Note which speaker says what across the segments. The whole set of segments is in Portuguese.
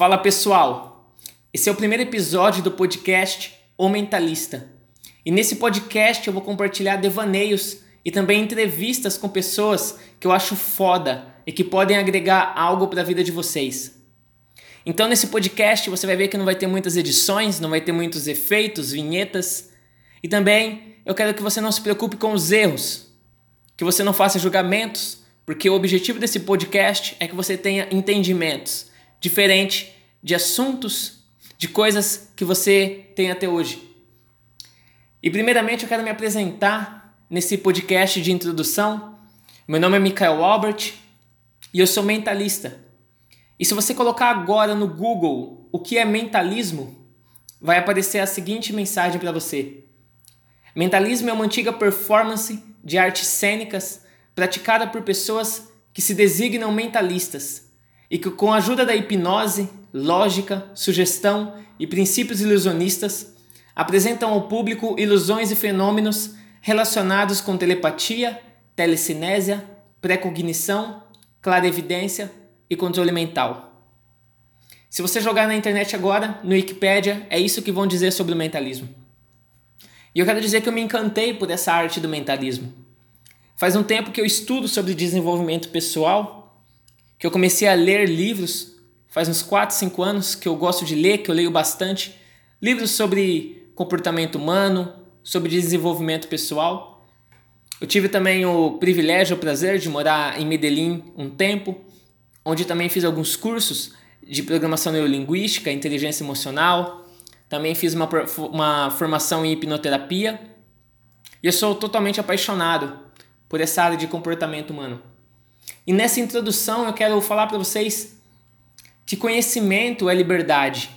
Speaker 1: Fala pessoal, esse é o primeiro episódio do podcast O Mentalista. E nesse podcast eu vou compartilhar devaneios e também entrevistas com pessoas que eu acho foda e que podem agregar algo para a vida de vocês. Então nesse podcast você vai ver que não vai ter muitas edições, não vai ter muitos efeitos, vinhetas. E também eu quero que você não se preocupe com os erros, que você não faça julgamentos, porque o objetivo desse podcast é que você tenha entendimentos diferente de assuntos, de coisas que você tem até hoje. E primeiramente eu quero me apresentar nesse podcast de introdução. Meu nome é Michael Albert e eu sou mentalista. E se você colocar agora no Google o que é mentalismo, vai aparecer a seguinte mensagem para você. Mentalismo é uma antiga performance de artes cênicas praticada por pessoas que se designam mentalistas e que, com a ajuda da hipnose, lógica, sugestão e princípios ilusionistas, apresentam ao público ilusões e fenômenos relacionados com telepatia, telecinésia, precognição, clarevidência e controle mental. Se você jogar na internet agora, no Wikipedia, é isso que vão dizer sobre o mentalismo. E eu quero dizer que eu me encantei por essa arte do mentalismo. Faz um tempo que eu estudo sobre desenvolvimento pessoal que eu comecei a ler livros, faz uns 4, 5 anos que eu gosto de ler, que eu leio bastante, livros sobre comportamento humano, sobre desenvolvimento pessoal. Eu tive também o privilégio, o prazer de morar em Medellín um tempo, onde também fiz alguns cursos de programação neurolinguística, inteligência emocional, também fiz uma, uma formação em hipnoterapia. E eu sou totalmente apaixonado por essa área de comportamento humano. E nessa introdução eu quero falar para vocês que conhecimento é liberdade.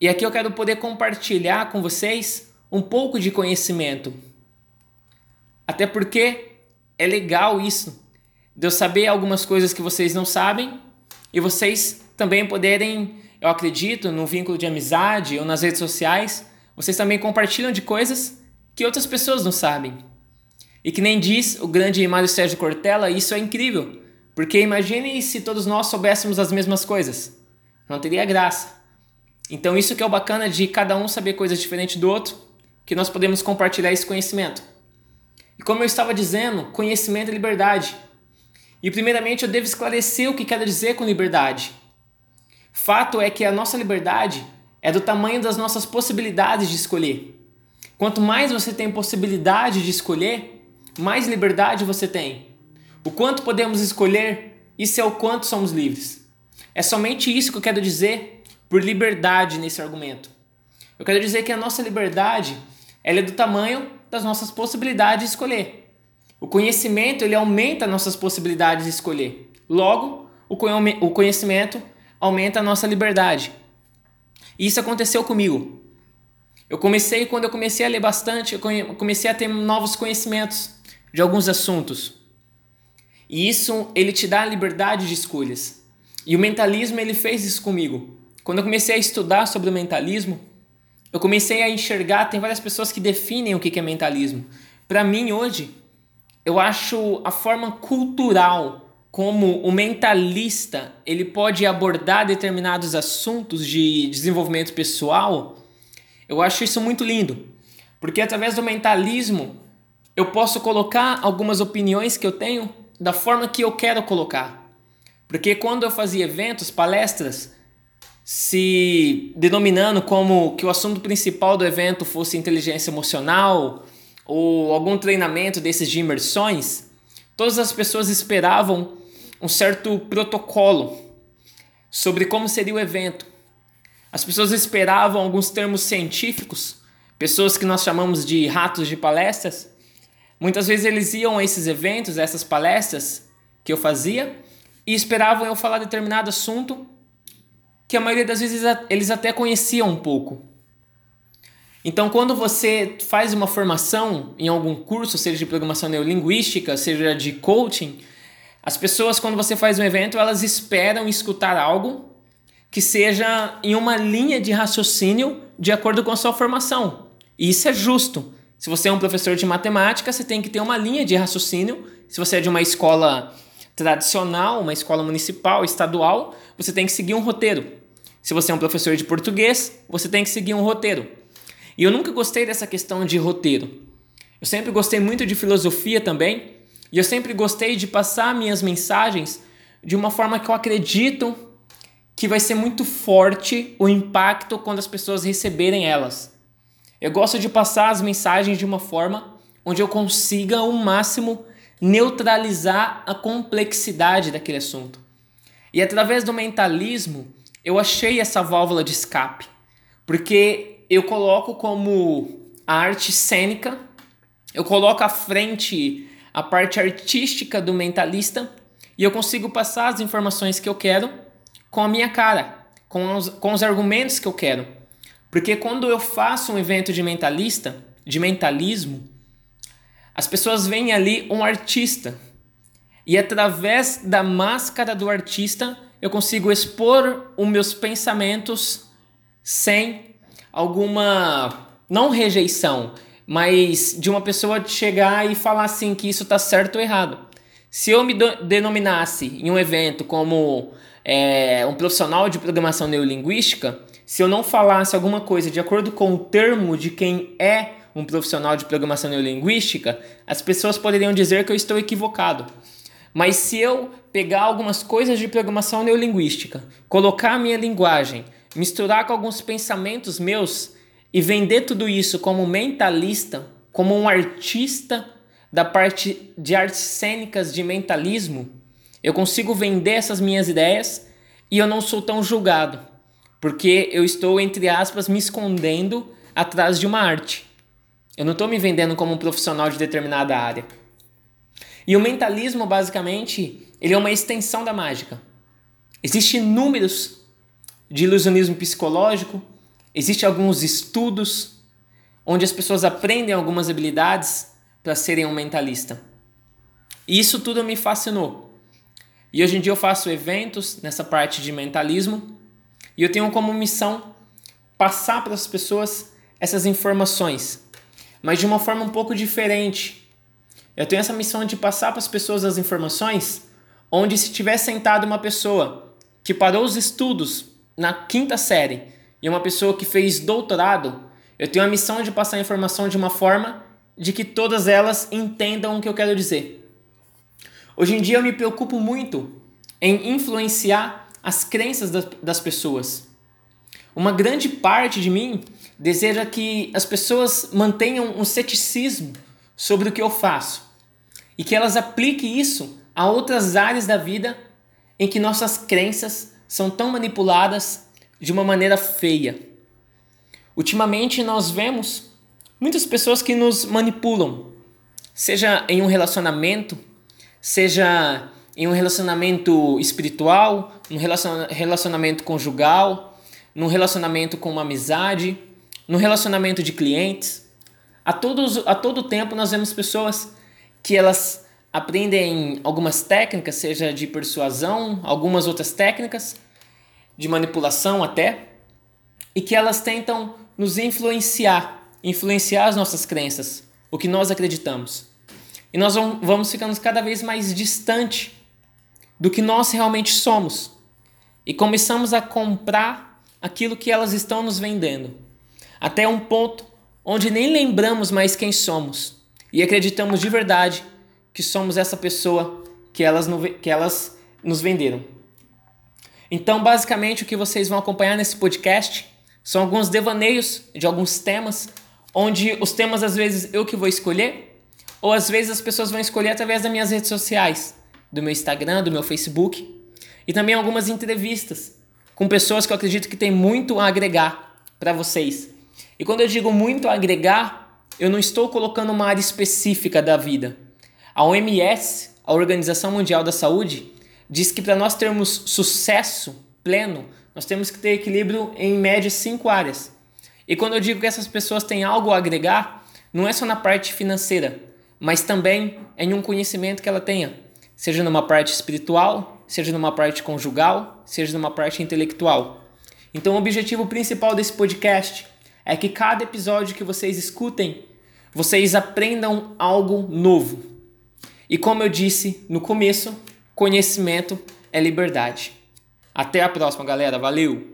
Speaker 1: E aqui eu quero poder compartilhar com vocês um pouco de conhecimento. Até porque é legal isso, de eu saber algumas coisas que vocês não sabem e vocês também poderem, eu acredito, no vínculo de amizade ou nas redes sociais, vocês também compartilham de coisas que outras pessoas não sabem. E que nem diz o grande Mário Sérgio Cortella, isso é incrível. Porque imagine se todos nós soubéssemos as mesmas coisas. Não teria graça. Então isso que é o bacana de cada um saber coisas diferentes do outro, que nós podemos compartilhar esse conhecimento. E como eu estava dizendo, conhecimento é liberdade. E primeiramente eu devo esclarecer o que quero dizer com liberdade. Fato é que a nossa liberdade é do tamanho das nossas possibilidades de escolher. Quanto mais você tem possibilidade de escolher, mais liberdade você tem. O quanto podemos escolher, isso é o quanto somos livres. É somente isso que eu quero dizer por liberdade nesse argumento. Eu quero dizer que a nossa liberdade ela é do tamanho das nossas possibilidades de escolher. O conhecimento ele aumenta nossas possibilidades de escolher. Logo, o conhecimento aumenta a nossa liberdade. E isso aconteceu comigo. Eu comecei quando eu comecei a ler bastante, eu comecei a ter novos conhecimentos de alguns assuntos. E isso ele te dá a liberdade de escolhas. E o mentalismo ele fez isso comigo. Quando eu comecei a estudar sobre o mentalismo, eu comecei a enxergar, tem várias pessoas que definem o que é mentalismo. Para mim hoje, eu acho a forma cultural como o mentalista ele pode abordar determinados assuntos de desenvolvimento pessoal, eu acho isso muito lindo. Porque através do mentalismo eu posso colocar algumas opiniões que eu tenho da forma que eu quero colocar. Porque quando eu fazia eventos, palestras, se denominando como que o assunto principal do evento fosse inteligência emocional ou algum treinamento desses de imersões, todas as pessoas esperavam um certo protocolo sobre como seria o evento. As pessoas esperavam alguns termos científicos, pessoas que nós chamamos de ratos de palestras, Muitas vezes eles iam a esses eventos, a essas palestras que eu fazia e esperavam eu falar determinado assunto que a maioria das vezes eles até conheciam um pouco. Então, quando você faz uma formação em algum curso, seja de programação neurolinguística, seja de coaching, as pessoas, quando você faz um evento, elas esperam escutar algo que seja em uma linha de raciocínio de acordo com a sua formação. E isso é justo. Se você é um professor de matemática, você tem que ter uma linha de raciocínio. Se você é de uma escola tradicional, uma escola municipal, estadual, você tem que seguir um roteiro. Se você é um professor de português, você tem que seguir um roteiro. E eu nunca gostei dessa questão de roteiro. Eu sempre gostei muito de filosofia também, e eu sempre gostei de passar minhas mensagens de uma forma que eu acredito que vai ser muito forte o impacto quando as pessoas receberem elas. Eu gosto de passar as mensagens de uma forma onde eu consiga ao máximo neutralizar a complexidade daquele assunto. E através do mentalismo, eu achei essa válvula de escape, porque eu coloco como a arte cênica, eu coloco à frente a parte artística do mentalista e eu consigo passar as informações que eu quero com a minha cara, com os, com os argumentos que eu quero. Porque quando eu faço um evento de mentalista, de mentalismo, as pessoas veem ali um artista. E através da máscara do artista, eu consigo expor os meus pensamentos sem alguma não rejeição, mas de uma pessoa chegar e falar assim que isso está certo ou errado. Se eu me denominasse em um evento como é, um profissional de programação neurolinguística, se eu não falasse alguma coisa de acordo com o termo de quem é um profissional de programação neurolinguística, as pessoas poderiam dizer que eu estou equivocado. Mas se eu pegar algumas coisas de programação neurolinguística, colocar a minha linguagem, misturar com alguns pensamentos meus e vender tudo isso como mentalista, como um artista da parte de artes cênicas de mentalismo, eu consigo vender essas minhas ideias e eu não sou tão julgado, porque eu estou, entre aspas, me escondendo atrás de uma arte. Eu não estou me vendendo como um profissional de determinada área. E o mentalismo, basicamente, ele é uma extensão da mágica. Existem números de ilusionismo psicológico, existem alguns estudos onde as pessoas aprendem algumas habilidades para serem um mentalista. E isso tudo me fascinou. E hoje em dia eu faço eventos nessa parte de mentalismo e eu tenho como missão passar para as pessoas essas informações, mas de uma forma um pouco diferente. Eu tenho essa missão de passar para as pessoas as informações onde se tiver sentado uma pessoa que parou os estudos na quinta série e uma pessoa que fez doutorado, eu tenho a missão de passar a informação de uma forma de que todas elas entendam o que eu quero dizer. Hoje em dia eu me preocupo muito em influenciar as crenças das pessoas. Uma grande parte de mim deseja que as pessoas mantenham um ceticismo sobre o que eu faço e que elas apliquem isso a outras áreas da vida em que nossas crenças são tão manipuladas de uma maneira feia. Ultimamente nós vemos muitas pessoas que nos manipulam, seja em um relacionamento, seja em um relacionamento espiritual, num relacionamento conjugal, num relacionamento com uma amizade, num relacionamento de clientes. A, todos, a todo tempo nós vemos pessoas que elas aprendem algumas técnicas, seja de persuasão, algumas outras técnicas, de manipulação até, e que elas tentam nos influenciar, influenciar as nossas crenças, o que nós acreditamos. E nós vamos ficando cada vez mais distante do que nós realmente somos. E começamos a comprar aquilo que elas estão nos vendendo. Até um ponto onde nem lembramos mais quem somos e acreditamos de verdade que somos essa pessoa que elas, que elas nos venderam. Então, basicamente, o que vocês vão acompanhar nesse podcast são alguns devaneios de alguns temas, onde os temas às vezes eu que vou escolher ou às vezes as pessoas vão escolher através das minhas redes sociais, do meu Instagram, do meu Facebook, e também algumas entrevistas com pessoas que eu acredito que tem muito a agregar para vocês. E quando eu digo muito a agregar, eu não estou colocando uma área específica da vida. A OMS, a Organização Mundial da Saúde, diz que para nós termos sucesso pleno, nós temos que ter equilíbrio em média cinco áreas. E quando eu digo que essas pessoas têm algo a agregar, não é só na parte financeira, mas também em um conhecimento que ela tenha, seja numa parte espiritual, seja numa parte conjugal, seja numa parte intelectual. Então, o objetivo principal desse podcast é que cada episódio que vocês escutem, vocês aprendam algo novo. E como eu disse no começo, conhecimento é liberdade. Até a próxima, galera. Valeu!